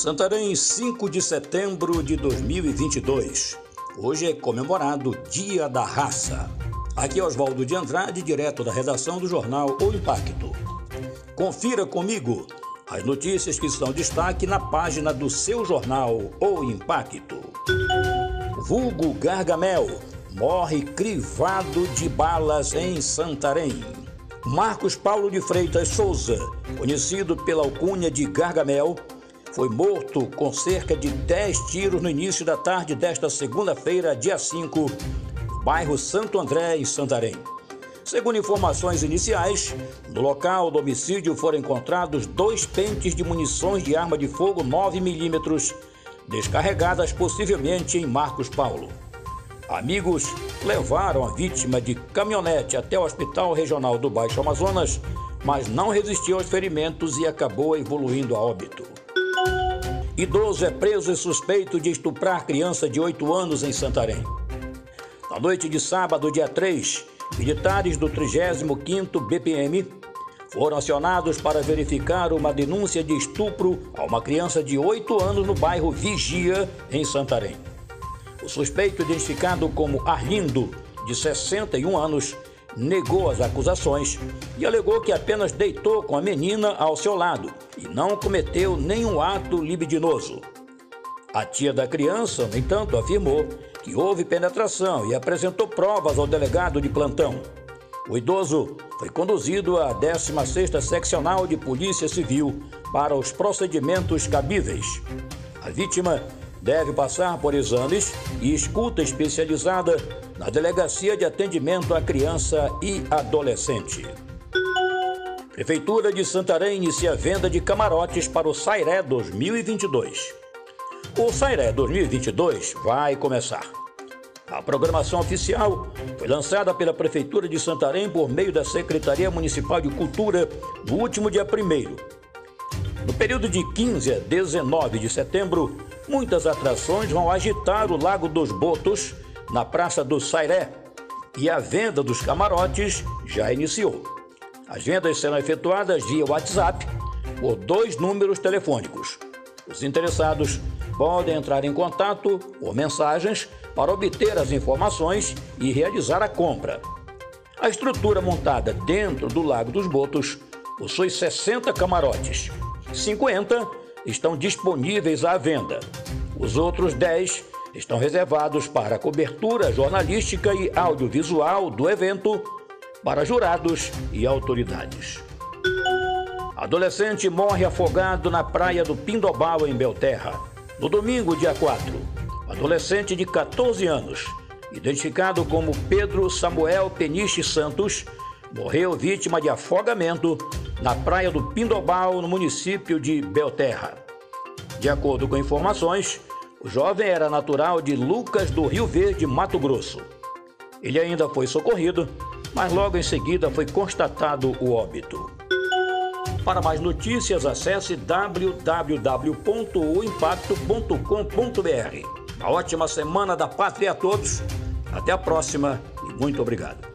Santarém, 5 de setembro de 2022. Hoje é comemorado Dia da Raça. Aqui é Oswaldo de Andrade, direto da redação do jornal O Impacto. Confira comigo as notícias que estão destaque na página do seu jornal O Impacto. Vulgo Gargamel morre crivado de balas em Santarém. Marcos Paulo de Freitas Souza, conhecido pela alcunha de Gargamel, foi morto com cerca de 10 tiros no início da tarde desta segunda-feira, dia 5, no bairro Santo André, em Santarém. Segundo informações iniciais, no local do homicídio foram encontrados dois pentes de munições de arma de fogo 9mm, descarregadas possivelmente em Marcos Paulo. Amigos levaram a vítima de caminhonete até o Hospital Regional do Baixo Amazonas, mas não resistiu aos ferimentos e acabou evoluindo a óbito. Idoso é preso e suspeito de estuprar criança de 8 anos em Santarém. Na noite de sábado, dia 3, militares do 35º BPM foram acionados para verificar uma denúncia de estupro a uma criança de 8 anos no bairro Vigia, em Santarém. O suspeito, identificado como Arlindo, de 61 anos, negou as acusações e alegou que apenas deitou com a menina ao seu lado e não cometeu nenhum ato libidinoso. A tia da criança, no entanto, afirmou que houve penetração e apresentou provas ao delegado de plantão. O idoso foi conduzido à 16ª Seccional de Polícia Civil para os procedimentos cabíveis. A vítima deve passar por exames e escuta especializada na Delegacia de Atendimento à Criança e Adolescente. Prefeitura de Santarém inicia a venda de camarotes para o Sairé 2022. O Sairé 2022 vai começar. A programação oficial foi lançada pela Prefeitura de Santarém por meio da Secretaria Municipal de Cultura no último dia 1. No período de 15 a 19 de setembro, muitas atrações vão agitar o Lago dos Botos na Praça do Sairé e a venda dos camarotes já iniciou. As vendas serão efetuadas via WhatsApp por dois números telefônicos. Os interessados podem entrar em contato por mensagens para obter as informações e realizar a compra. A estrutura montada dentro do Lago dos Botos possui 60 camarotes. 50 estão disponíveis à venda. Os outros 10 estão reservados para cobertura jornalística e audiovisual do evento para jurados e autoridades. Adolescente morre afogado na praia do Pindobal, em Belterra. No domingo, dia 4, adolescente de 14 anos, identificado como Pedro Samuel Peniche Santos, morreu vítima de afogamento na praia do Pindobal, no município de Belterra. De acordo com informações, o jovem era natural de Lucas do Rio Verde, Mato Grosso. Ele ainda foi socorrido, mas logo em seguida foi constatado o óbito. Para mais notícias, acesse www.oimpacto.com.br. Uma ótima semana da pátria a todos. Até a próxima e muito obrigado.